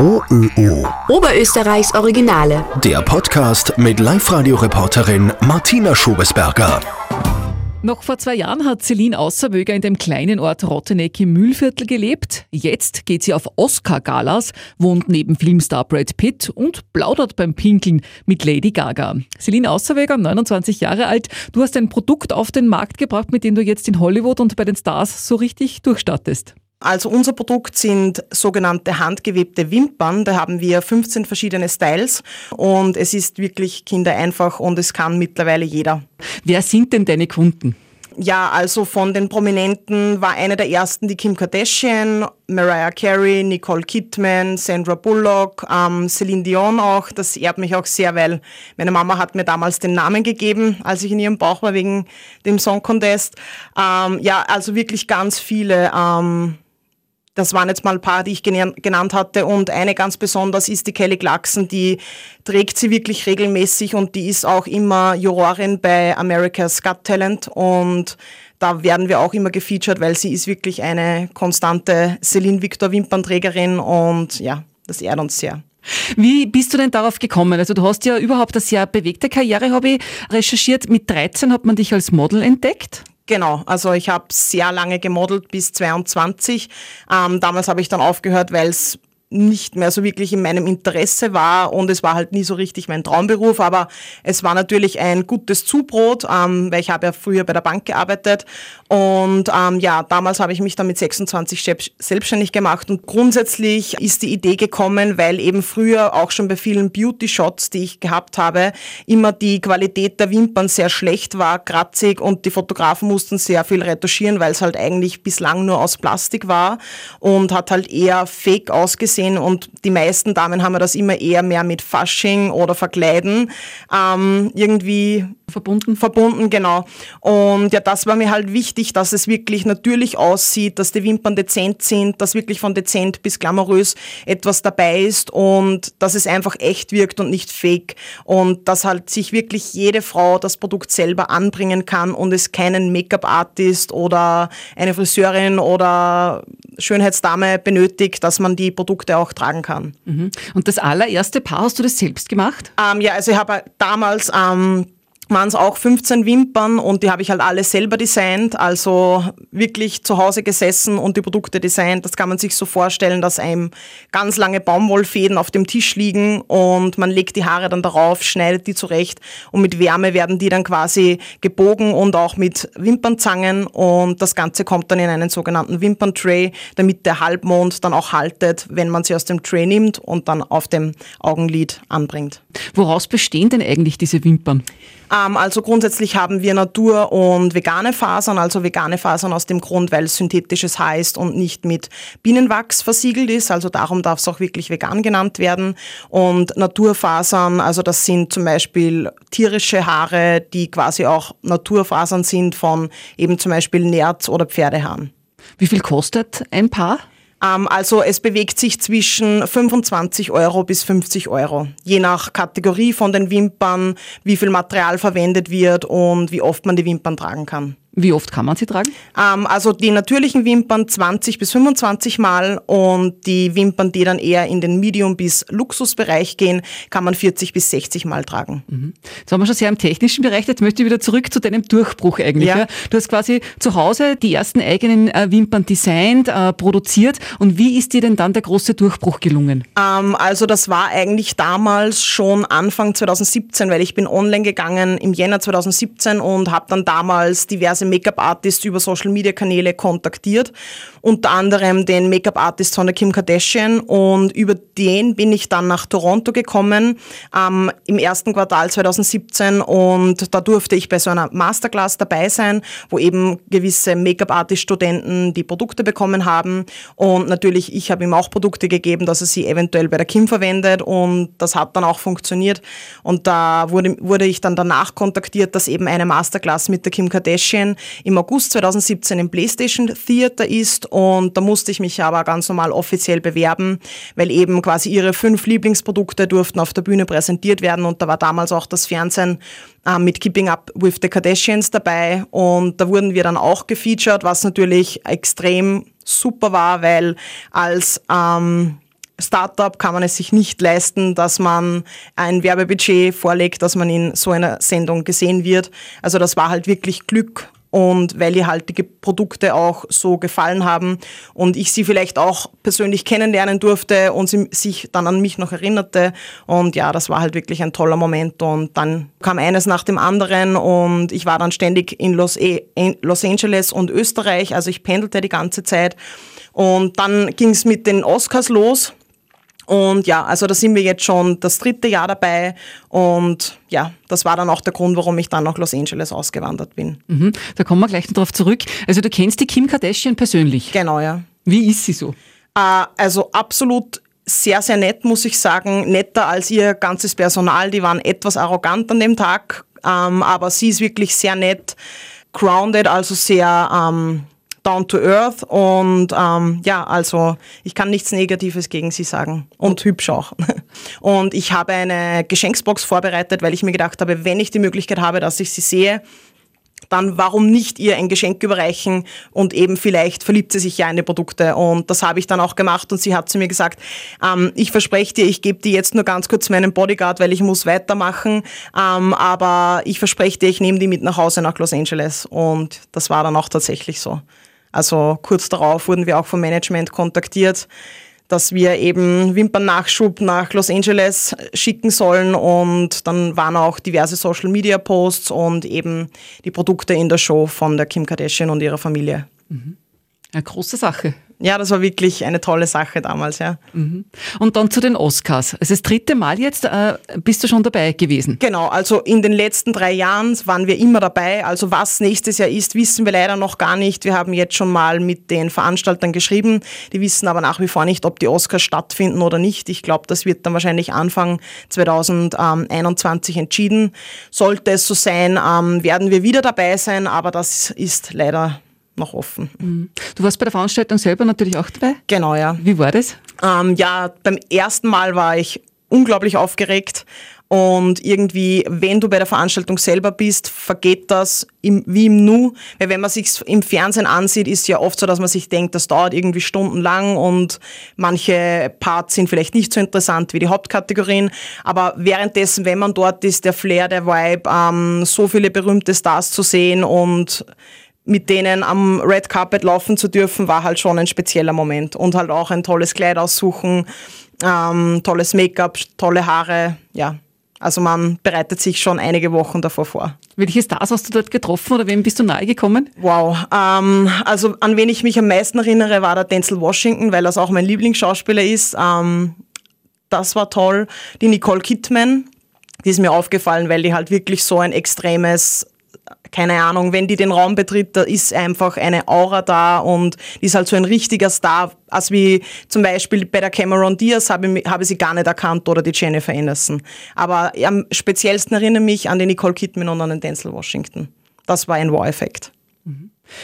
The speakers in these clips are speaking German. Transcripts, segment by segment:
OÖO. Oberösterreichs Originale. Der Podcast mit Live-Radio-Reporterin Martina Schobesberger. Noch vor zwei Jahren hat Celine Außerwöger in dem kleinen Ort Rotteneck im Mühlviertel gelebt. Jetzt geht sie auf Oscar-Galas, wohnt neben Filmstar Brad Pitt und plaudert beim Pinkeln mit Lady Gaga. Celine Außerwöger, 29 Jahre alt, du hast ein Produkt auf den Markt gebracht, mit dem du jetzt in Hollywood und bei den Stars so richtig durchstattest. Also unser Produkt sind sogenannte handgewebte Wimpern. Da haben wir 15 verschiedene Styles und es ist wirklich kindereinfach und es kann mittlerweile jeder. Wer sind denn deine Kunden? Ja, also von den Prominenten war eine der ersten die Kim Kardashian, Mariah Carey, Nicole Kidman, Sandra Bullock, ähm, Celine Dion auch. Das ehrt mich auch sehr, weil meine Mama hat mir damals den Namen gegeben, als ich in ihrem Bauch war wegen dem Song Contest. Ähm, ja, also wirklich ganz viele. Ähm, das waren jetzt mal ein paar, die ich genannt hatte. Und eine ganz besonders ist die Kelly Clarkson, die trägt sie wirklich regelmäßig und die ist auch immer Jurorin bei America's Got Talent. Und da werden wir auch immer gefeatured, weil sie ist wirklich eine konstante Celine Victor Wimpernträgerin und ja, das ehrt uns sehr. Wie bist du denn darauf gekommen? Also du hast ja überhaupt eine sehr bewegte Karriere, habe ich recherchiert. Mit 13 hat man dich als Model entdeckt. Genau, also ich habe sehr lange gemodelt bis 22. Ähm, damals habe ich dann aufgehört, weil es nicht mehr so wirklich in meinem Interesse war und es war halt nie so richtig mein Traumberuf, aber es war natürlich ein gutes Zubrot, ähm, weil ich habe ja früher bei der Bank gearbeitet und ähm, ja, damals habe ich mich dann mit 26 selbstständig gemacht und grundsätzlich ist die Idee gekommen, weil eben früher auch schon bei vielen Beauty-Shots, die ich gehabt habe, immer die Qualität der Wimpern sehr schlecht war, kratzig und die Fotografen mussten sehr viel retuschieren, weil es halt eigentlich bislang nur aus Plastik war und hat halt eher fake ausgesehen gesehen und die meisten Damen haben das immer eher mehr mit Fasching oder Verkleiden. Ähm, irgendwie verbunden. Verbunden, genau. Und ja, das war mir halt wichtig, dass es wirklich natürlich aussieht, dass die Wimpern dezent sind, dass wirklich von dezent bis glamourös etwas dabei ist und dass es einfach echt wirkt und nicht fake und dass halt sich wirklich jede Frau das Produkt selber anbringen kann und es keinen Make-up-Artist oder eine Friseurin oder Schönheitsdame benötigt, dass man die Produkte auch tragen kann. Mhm. Und das allererste Paar hast du das selbst gemacht? Ähm, ja, also ich habe damals ähm, waren es auch 15 Wimpern und die habe ich halt alle selber designt, also wirklich zu Hause gesessen und die Produkte designt. Das kann man sich so vorstellen, dass einem ganz lange Baumwollfäden auf dem Tisch liegen und man legt die Haare dann darauf, schneidet die zurecht und mit Wärme werden die dann quasi gebogen und auch mit Wimpernzangen und das Ganze kommt dann in einen sogenannten Wimperntray, damit der Halbmond dann auch haltet, wenn man sie aus dem Tray nimmt und dann auf dem Augenlid anbringt. Woraus bestehen denn eigentlich diese Wimpern? Ähm, also grundsätzlich haben wir Natur- und vegane Fasern, also vegane Fasern aus dem Grund, weil es synthetisches heißt und nicht mit Bienenwachs versiegelt ist. Also darum darf es auch wirklich vegan genannt werden. Und Naturfasern, also das sind zum Beispiel tierische Haare, die quasi auch Naturfasern sind von eben zum Beispiel Nerz- oder Pferdehaaren. Wie viel kostet ein Paar? Ähm, also es bewegt sich zwischen 25 Euro bis 50 Euro, je nach Kategorie von den Wimpern, wie viel Material verwendet wird und wie oft man die Wimpern tragen kann. Wie oft kann man sie tragen? Ähm, also die natürlichen Wimpern 20 bis 25 Mal und die Wimpern, die dann eher in den Medium- bis Luxusbereich gehen, kann man 40 bis 60 Mal tragen. Mhm. Jetzt haben wir schon sehr im technischen Bereich. Jetzt möchte ich wieder zurück zu deinem Durchbruch eigentlich. Ja. Ja. Du hast quasi zu Hause die ersten eigenen äh, Wimpern designt, äh, produziert. Und wie ist dir denn dann der große Durchbruch gelungen? Ähm, also das war eigentlich damals schon Anfang 2017, weil ich bin online gegangen im Jänner 2017 und habe dann damals diverse Make-up-Artists über Social-Media-Kanäle kontaktiert, unter anderem den Make-up-Artist von der Kim Kardashian. Und über den bin ich dann nach Toronto gekommen ähm, im ersten Quartal 2017 und da durfte ich bei so einer Masterclass dabei sein, wo eben gewisse Make-up-Artist-Studenten die Produkte bekommen haben. Und natürlich ich habe ihm auch Produkte gegeben, dass er sie eventuell bei der Kim verwendet. Und das hat dann auch funktioniert. Und da wurde, wurde ich dann danach kontaktiert, dass eben eine Masterclass mit der Kim Kardashian im August 2017 im PlayStation Theater ist. Und da musste ich mich aber ganz normal offiziell bewerben, weil eben quasi ihre fünf Lieblingsprodukte durften auf der Bühne präsentiert werden. Und da war damals auch das Fernsehen äh, mit Keeping Up with the Kardashians dabei. Und da wurden wir dann auch gefeatured, was natürlich extrem super war, weil als ähm, Startup kann man es sich nicht leisten, dass man ein Werbebudget vorlegt, dass man in so einer Sendung gesehen wird. Also das war halt wirklich Glück und weil ihr halt die Produkte auch so gefallen haben und ich sie vielleicht auch persönlich kennenlernen durfte und sie sich dann an mich noch erinnerte. Und ja, das war halt wirklich ein toller Moment und dann kam eines nach dem anderen und ich war dann ständig in Los, e in Los Angeles und Österreich, also ich pendelte die ganze Zeit. Und dann ging es mit den Oscars los und ja, also da sind wir jetzt schon das dritte Jahr dabei und ja, das war dann auch der Grund, warum ich dann nach Los Angeles ausgewandert bin. Mhm, da kommen wir gleich noch drauf zurück. Also du kennst die Kim Kardashian persönlich? Genau, ja. Wie ist sie so? Äh, also absolut sehr, sehr nett, muss ich sagen. Netter als ihr ganzes Personal. Die waren etwas arrogant an dem Tag, ähm, aber sie ist wirklich sehr nett, grounded, also sehr... Ähm, down to earth und ähm, ja, also ich kann nichts Negatives gegen sie sagen und hübsch auch. Und ich habe eine Geschenksbox vorbereitet, weil ich mir gedacht habe, wenn ich die Möglichkeit habe, dass ich sie sehe, dann warum nicht ihr ein Geschenk überreichen und eben vielleicht verliebt sie sich ja in die Produkte. Und das habe ich dann auch gemacht und sie hat zu mir gesagt, ähm, ich verspreche dir, ich gebe dir jetzt nur ganz kurz meinen Bodyguard, weil ich muss weitermachen, ähm, aber ich verspreche dir, ich nehme die mit nach Hause nach Los Angeles. Und das war dann auch tatsächlich so. Also kurz darauf wurden wir auch vom Management kontaktiert, dass wir eben Wimpernnachschub nach Los Angeles schicken sollen und dann waren auch diverse Social Media Posts und eben die Produkte in der Show von der Kim Kardashian und ihrer Familie. Mhm. Eine große Sache ja, das war wirklich eine tolle Sache damals, ja. Mhm. Und dann zu den Oscars. Also das dritte Mal jetzt äh, bist du schon dabei gewesen. Genau, also in den letzten drei Jahren waren wir immer dabei. Also was nächstes Jahr ist, wissen wir leider noch gar nicht. Wir haben jetzt schon mal mit den Veranstaltern geschrieben. Die wissen aber nach wie vor nicht, ob die Oscars stattfinden oder nicht. Ich glaube, das wird dann wahrscheinlich Anfang 2021 entschieden. Sollte es so sein, ähm, werden wir wieder dabei sein, aber das ist leider noch offen. Mhm. Du warst bei der Veranstaltung selber natürlich auch dabei? Genau, ja. Wie war das? Ähm, ja, beim ersten Mal war ich unglaublich aufgeregt. Und irgendwie, wenn du bei der Veranstaltung selber bist, vergeht das im, wie im Nu. Weil wenn man sich im Fernsehen ansieht, ist ja oft so, dass man sich denkt, das dauert irgendwie stundenlang und manche Parts sind vielleicht nicht so interessant wie die Hauptkategorien. Aber währenddessen, wenn man dort ist, der Flair, der Vibe, ähm, so viele berühmte Stars zu sehen und mit denen am Red Carpet laufen zu dürfen, war halt schon ein spezieller Moment. Und halt auch ein tolles Kleid aussuchen, ähm, tolles Make-up, tolle Haare, ja. Also man bereitet sich schon einige Wochen davor vor. Welche Stars hast du dort getroffen oder wem bist du nahe gekommen? Wow, ähm, also an wen ich mich am meisten erinnere, war der Denzel Washington, weil das auch mein Lieblingsschauspieler ist. Ähm, das war toll. Die Nicole Kidman, die ist mir aufgefallen, weil die halt wirklich so ein extremes keine Ahnung, wenn die den Raum betritt, da ist einfach eine Aura da und die ist halt so ein richtiger Star, als wie zum Beispiel bei der Cameron Diaz habe ich, sie gar nicht erkannt oder die Jennifer Aniston. Aber am speziellsten erinnere mich an die Nicole Kidman und an den Denzel Washington. Das war ein Wow-Effekt.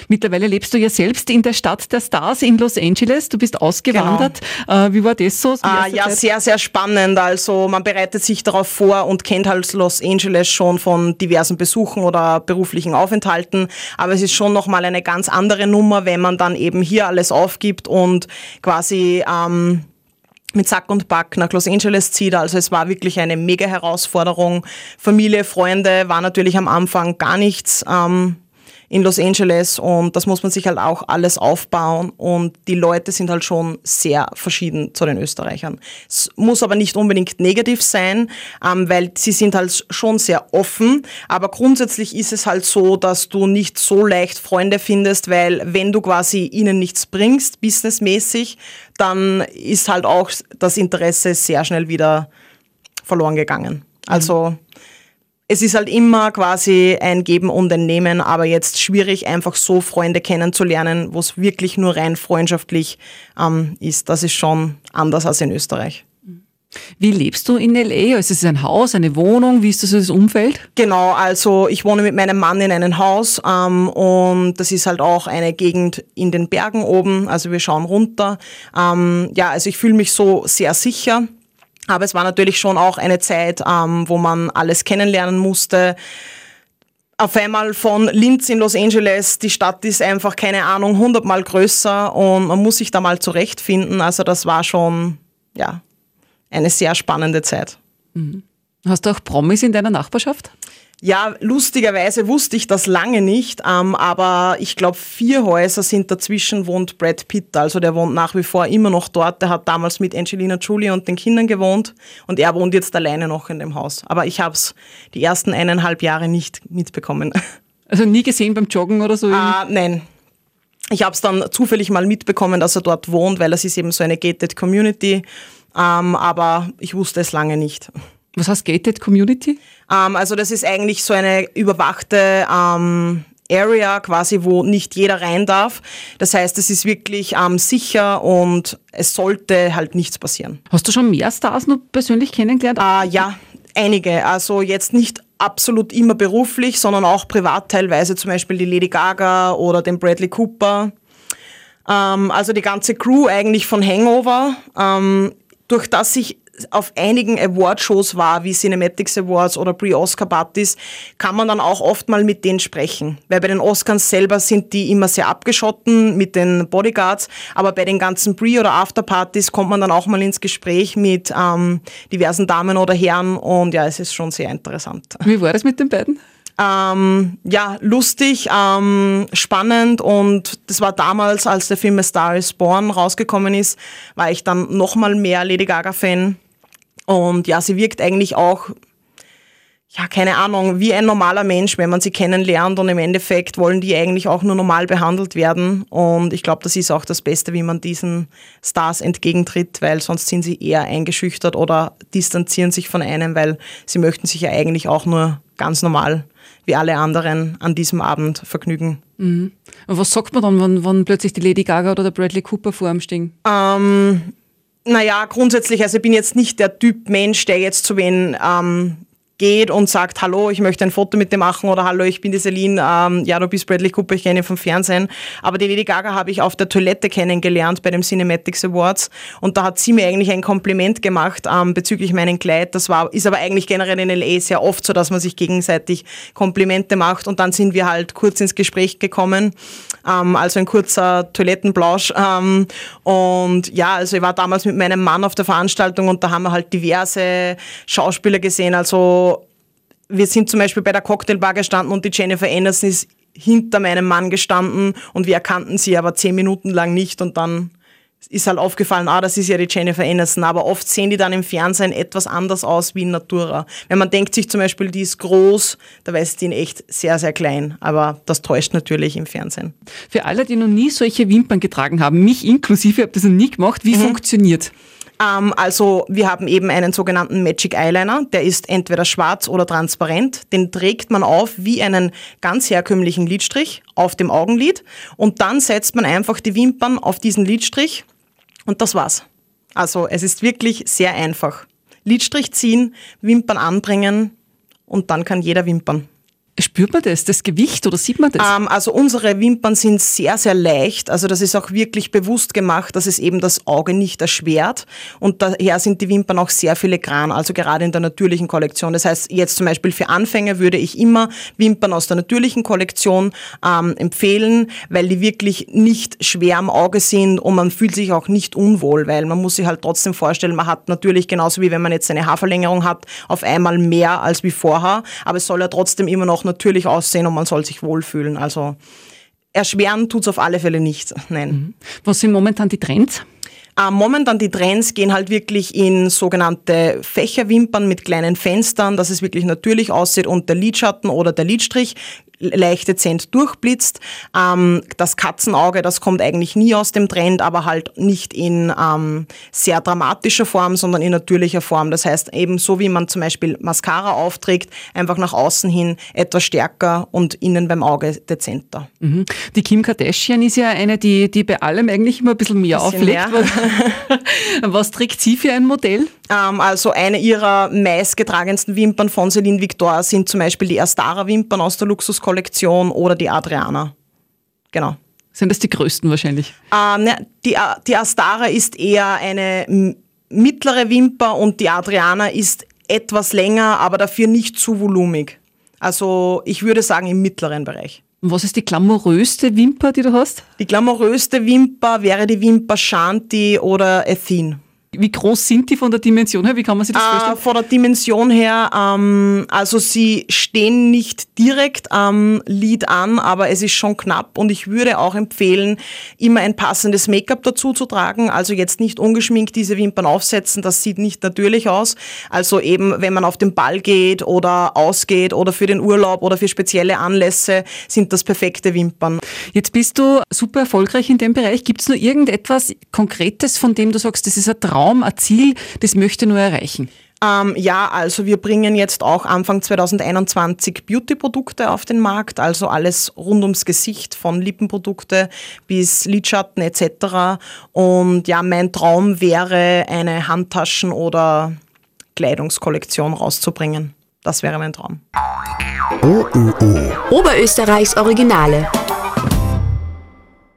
Mittlerweile lebst du ja selbst in der Stadt der Stars in Los Angeles. Du bist ausgewandert. Genau. Äh, wie war das so? Ah, ja, Zeit? sehr, sehr spannend. Also man bereitet sich darauf vor und kennt halt Los Angeles schon von diversen Besuchen oder beruflichen Aufenthalten. Aber es ist schon nochmal eine ganz andere Nummer, wenn man dann eben hier alles aufgibt und quasi ähm, mit Sack und Back nach Los Angeles zieht. Also es war wirklich eine mega Herausforderung. Familie, Freunde war natürlich am Anfang gar nichts. Ähm, in Los Angeles und das muss man sich halt auch alles aufbauen und die Leute sind halt schon sehr verschieden zu den Österreichern. Es muss aber nicht unbedingt negativ sein, ähm, weil sie sind halt schon sehr offen, aber grundsätzlich ist es halt so, dass du nicht so leicht Freunde findest, weil wenn du quasi ihnen nichts bringst, businessmäßig, dann ist halt auch das Interesse sehr schnell wieder verloren gegangen. Also mhm es ist halt immer quasi ein Geben und ein Nehmen, aber jetzt schwierig, einfach so Freunde kennenzulernen, wo es wirklich nur rein freundschaftlich ähm, ist. Das ist schon anders als in Österreich. Wie lebst du in LA? Also ist es ein Haus, eine Wohnung? Wie ist das, das Umfeld? Genau, also ich wohne mit meinem Mann in einem Haus ähm, und das ist halt auch eine Gegend in den Bergen oben. Also wir schauen runter. Ähm, ja, also ich fühle mich so sehr sicher. Aber es war natürlich schon auch eine Zeit, ähm, wo man alles kennenlernen musste. Auf einmal von Linz in Los Angeles, die Stadt ist einfach, keine Ahnung, hundertmal größer und man muss sich da mal zurechtfinden. Also das war schon ja, eine sehr spannende Zeit. Hast du auch Promis in deiner Nachbarschaft? Ja, lustigerweise wusste ich das lange nicht, ähm, aber ich glaube, vier Häuser sind dazwischen, wohnt Brad Pitt. Also der wohnt nach wie vor immer noch dort. Der hat damals mit Angelina Jolie und den Kindern gewohnt und er wohnt jetzt alleine noch in dem Haus. Aber ich habe es die ersten eineinhalb Jahre nicht mitbekommen. Also nie gesehen beim Joggen oder so? Ah, nein. Ich habe es dann zufällig mal mitbekommen, dass er dort wohnt, weil das ist eben so eine gated Community. Ähm, aber ich wusste es lange nicht. Was heißt Gated Community? Ähm, also das ist eigentlich so eine überwachte ähm, Area quasi, wo nicht jeder rein darf. Das heißt, es ist wirklich ähm, sicher und es sollte halt nichts passieren. Hast du schon mehr Stars noch persönlich kennengelernt? Äh, ja, einige. Also jetzt nicht absolut immer beruflich, sondern auch privat teilweise, zum Beispiel die Lady Gaga oder den Bradley Cooper. Ähm, also die ganze Crew eigentlich von Hangover. Ähm, durch das ich auf einigen Awardshows war, wie Cinematics Awards oder Pre-Oscar-Partys, kann man dann auch oft mal mit denen sprechen. Weil bei den Oscars selber sind die immer sehr abgeschotten mit den Bodyguards, aber bei den ganzen Pre- oder After-Partys kommt man dann auch mal ins Gespräch mit ähm, diversen Damen oder Herren und ja, es ist schon sehr interessant. Wie war das mit den beiden? Ähm, ja, lustig, ähm, spannend und das war damals, als der Film A Star is Born rausgekommen ist, war ich dann nochmal mehr Lady Gaga-Fan. Und ja, sie wirkt eigentlich auch, ja, keine Ahnung, wie ein normaler Mensch, wenn man sie kennenlernt und im Endeffekt wollen die eigentlich auch nur normal behandelt werden. Und ich glaube, das ist auch das Beste, wie man diesen Stars entgegentritt, weil sonst sind sie eher eingeschüchtert oder distanzieren sich von einem, weil sie möchten sich ja eigentlich auch nur ganz normal wie alle anderen an diesem Abend vergnügen. Mhm. Und was sagt man dann, wenn, wenn plötzlich die Lady Gaga oder der Bradley Cooper vor ihm stehen? Ähm, naja, grundsätzlich, also ich bin jetzt nicht der Typ Mensch, der jetzt zu wen ähm, geht und sagt, hallo, ich möchte ein Foto mit dir machen oder hallo, ich bin die Celine, ähm, ja, du bist Bradley Cooper, ich kenne ihn vom Fernsehen. Aber die Lady Gaga habe ich auf der Toilette kennengelernt bei den Cinematics Awards und da hat sie mir eigentlich ein Kompliment gemacht ähm, bezüglich meinem Kleid. Das war, ist aber eigentlich generell in L.A. sehr oft so, dass man sich gegenseitig Komplimente macht und dann sind wir halt kurz ins Gespräch gekommen, ähm, also ein kurzer Toilettenplausch ähm, und ja, also ich war damals mit meinem Mann auf der Veranstaltung und da haben wir halt diverse Schauspieler gesehen, also wir sind zum Beispiel bei der Cocktailbar gestanden und die Jennifer Anderson ist hinter meinem Mann gestanden und wir erkannten sie aber zehn Minuten lang nicht und dann ist halt aufgefallen, ah, das ist ja die Jennifer Anderson, aber oft sehen die dann im Fernsehen etwas anders aus wie in Natura. Wenn man denkt sich zum Beispiel, die ist groß, da weiß die in echt sehr, sehr klein, aber das täuscht natürlich im Fernsehen. Für alle, die noch nie solche Wimpern getragen haben, mich inklusive, ich habe das noch nie gemacht, wie funktioniert? Ähm, also wir haben eben einen sogenannten Magic Eyeliner, der ist entweder schwarz oder transparent. Den trägt man auf wie einen ganz herkömmlichen Lidstrich auf dem Augenlid und dann setzt man einfach die Wimpern auf diesen Lidstrich und das war's. Also es ist wirklich sehr einfach. Lidstrich ziehen, Wimpern anbringen und dann kann jeder wimpern. Spürt man das, das Gewicht oder sieht man das? Ähm, also unsere Wimpern sind sehr, sehr leicht. Also das ist auch wirklich bewusst gemacht, dass es eben das Auge nicht erschwert. Und daher sind die Wimpern auch sehr filigran, also gerade in der natürlichen Kollektion. Das heißt, jetzt zum Beispiel für Anfänger würde ich immer Wimpern aus der natürlichen Kollektion ähm, empfehlen, weil die wirklich nicht schwer am Auge sind und man fühlt sich auch nicht unwohl, weil man muss sich halt trotzdem vorstellen, man hat natürlich genauso wie wenn man jetzt eine Haarverlängerung hat, auf einmal mehr als wie vorher, aber es soll ja trotzdem immer noch natürlich aussehen und man soll sich wohlfühlen. Also erschweren tut es auf alle Fälle nicht. Nein. Was sind momentan die Trends? Äh, momentan die Trends gehen halt wirklich in sogenannte Fächerwimpern mit kleinen Fenstern, dass es wirklich natürlich aussieht und der Lidschatten oder der Lidstrich leicht dezent durchblitzt. Ähm, das Katzenauge, das kommt eigentlich nie aus dem Trend, aber halt nicht in ähm, sehr dramatischer Form, sondern in natürlicher Form. Das heißt eben so, wie man zum Beispiel Mascara aufträgt, einfach nach außen hin etwas stärker und innen beim Auge dezenter. Mhm. Die Kim Kardashian ist ja eine, die, die bei allem eigentlich immer ein bisschen mehr Bisschen auflegt. mehr. Was trägt sie für ein Modell? Ähm, also eine ihrer meistgetragensten Wimpern von Celine Victor sind zum Beispiel die Astara-Wimpern aus der Luxuskollektion oder die Adriana. Genau. Sind das die größten wahrscheinlich? Ähm, die, A- die Astara ist eher eine mittlere Wimper und die Adriana ist etwas länger, aber dafür nicht zu volumig. Also ich würde sagen im mittleren Bereich. Und was ist die glamouröste Wimper, die du hast? Die glamouröste Wimper wäre die Wimper Shanti oder Athene. Wie groß sind die von der Dimension her? Wie kann man sich das Äh, vorstellen? von der Dimension her, ähm, also sie stehen nicht direkt am Lid an, aber es ist schon knapp und ich würde auch empfehlen, immer ein passendes Make-up dazu zu tragen. Also jetzt nicht ungeschminkt diese Wimpern aufsetzen, das sieht nicht natürlich aus. Also eben, wenn man auf den Ball geht oder ausgeht oder für den Urlaub oder für spezielle Anlässe, sind das perfekte Wimpern. Jetzt bist du super erfolgreich in dem Bereich. Gibt es nur irgendetwas Konkretes, von dem du sagst, das ist ein Traum, ein Ziel, das möchte nur erreichen? Ähm, ja, also wir bringen jetzt auch Anfang 2021 Beauty-Produkte auf den Markt, also alles rund ums Gesicht, von Lippenprodukte bis Lidschatten etc. Und ja, mein Traum wäre, eine Handtaschen- oder Kleidungskollektion rauszubringen. Das wäre mein Traum. OÖO. Oberösterreichs Originale.